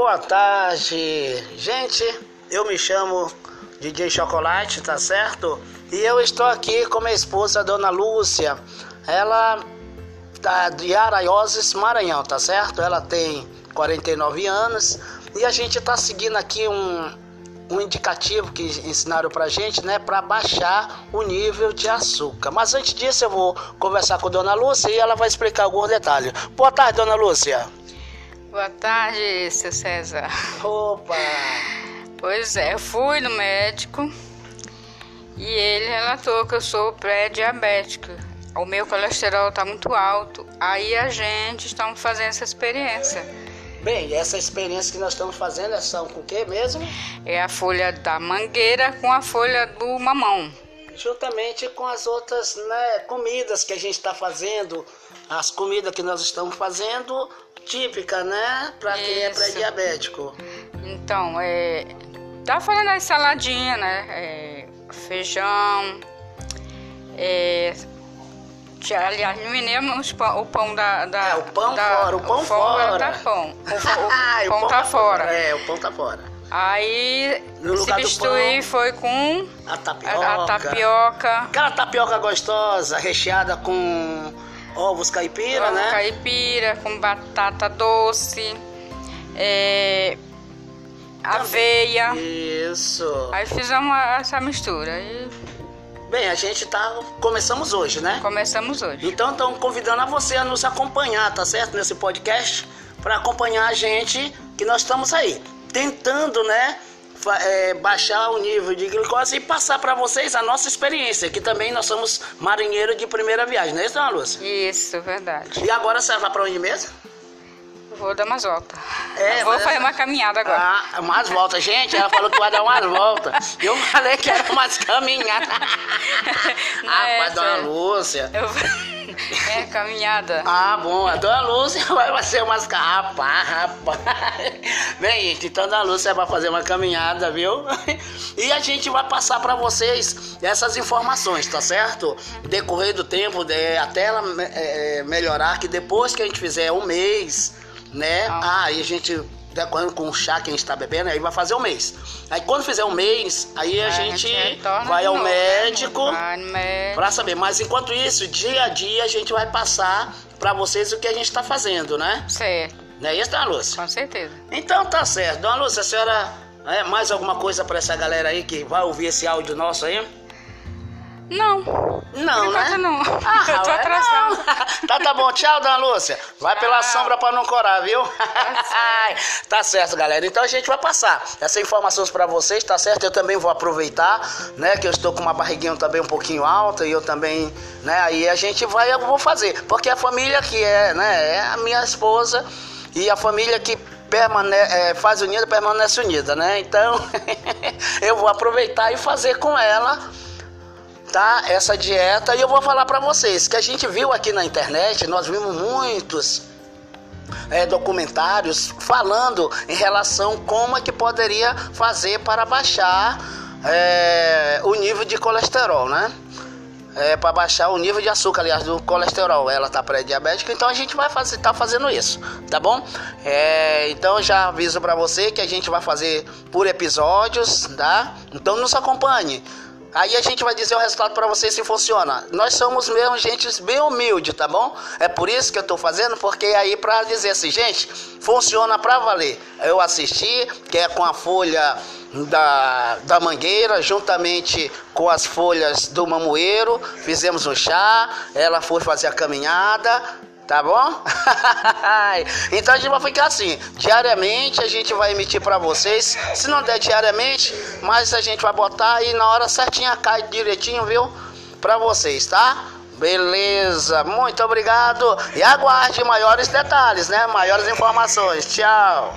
boa tarde. Gente, eu me chamo DJ Chocolate, tá certo? E eu estou aqui com minha esposa, Dona Lúcia. Ela tá de Araioses, Maranhão, tá certo? Ela tem 49 anos e a gente tá seguindo aqui um, um indicativo que ensinaram pra gente, né, para baixar o nível de açúcar. Mas antes disso eu vou conversar com a Dona Lúcia e ela vai explicar alguns detalhes. Boa tarde, Dona Lúcia. Boa tarde, seu César. Opa! Pois é, eu fui no médico e ele relatou que eu sou pré-diabética. O meu colesterol está muito alto. Aí a gente está fazendo essa experiência. Bem, essa experiência que nós estamos fazendo é são com o que mesmo? É a folha da mangueira com a folha do mamão. Juntamente com as outras né, comidas que a gente está fazendo, as comidas que nós estamos fazendo típica, né? Para quem é pré-diabético. Então, é. Tá fazendo a saladinha, né? É, feijão. É, aliás, no mineiro o pão da. da é, o pão da, fora, o pão o fora. Tá pão. O, o, o, o pão tá, tá fora. É, o pão tá fora. Aí no substituir foi com a tapioca. A, a tapioca. Aquela tapioca gostosa, recheada com ovos caipira, Ovo né? caipira, com batata doce, é, aveia. Isso. Aí fizemos essa mistura. E... Bem, a gente tá. Começamos hoje, né? Começamos hoje. Então estamos convidando a você a nos acompanhar, tá certo? Nesse podcast, para acompanhar a gente, que nós estamos aí. Tentando, né? é, baixar o nível de glicose e passar para vocês a nossa experiência, que também nós somos marinheiros de primeira viagem, não é isso, dona Lúcia? Isso, verdade. E agora você vai para onde mesmo? Vou dar umas voltas. É, vou fazer uma caminhada agora. Ah, umas voltas. Gente, ela falou que vai dar umas voltas. Eu falei que era umas caminhadas. ah, é, vai dar uma Lúcia. Eu... É, caminhada. Ah, bom. A dona Lúcia vai fazer umas... Rapaz, rapaz. Bem, gente, então a dona Lúcia vai fazer uma caminhada, viu? E a gente vai passar para vocês essas informações, tá certo? Decorrer do tempo, de, até ela é, melhorar, que depois que a gente fizer um mês, né? Ah, aí a gente de acordo com o chá que a gente está bebendo, aí vai fazer um mês. Aí quando fizer um mês, aí a, a gente, vai ao novo, né? médico para saber. Mas enquanto isso, dia a dia a gente vai passar para vocês o que a gente está fazendo, né? Certo. Não é isso, dona Lúcia? Com certeza. Então tá certo. Dona Lúcia, a senhora é, mais alguma coisa para essa galera aí que vai ouvir esse áudio nosso aí? Não. Não, né? Não. Ah, eu tô atrasada. tá, tá bom. Tchau, dona Lúcia. Vai Tchau. pela sombra pra não corar, viu? Tá, tá certo, galera. Então a gente vai passar essa informação para vocês, tá certo? Eu também vou aproveitar, né? Que eu estou com uma barriguinha também um pouquinho alta e eu também, né? Aí a gente vai, eu vou fazer. Porque a família que é, né? É a minha esposa e a família que permane é, faz unida permanece unida, né? Então eu vou aproveitar e fazer com ela tá? Essa dieta e eu vou falar para vocês que a gente viu aqui na internet, nós vimos muitos é, documentários falando em relação como é que poderia fazer para baixar é, o nível de colesterol, né? É, para baixar o nível de açúcar, aliás, do colesterol. Ela tá pré-diabética, então a gente vai fazer, tá fazendo isso, tá bom? É, então já aviso para você que a gente vai fazer por episódios, tá? Então nos acompanhe. Aí a gente vai dizer o resultado para vocês se funciona. Nós somos mesmo gente bem humilde, tá bom? É por isso que eu tô fazendo, porque aí para dizer assim, gente, funciona para valer. Eu assisti, que é com a folha da, da mangueira, juntamente com as folhas do mamoeiro, fizemos um chá, ela foi fazer a caminhada, tá bom? então a gente vai ficar assim, diariamente a gente vai emitir para vocês, se não der diariamente, mas a gente vai botar aí na hora certinha, cai direitinho, viu? Para vocês, tá? Beleza, muito obrigado e aguarde maiores detalhes, né? Maiores informações. Tchau.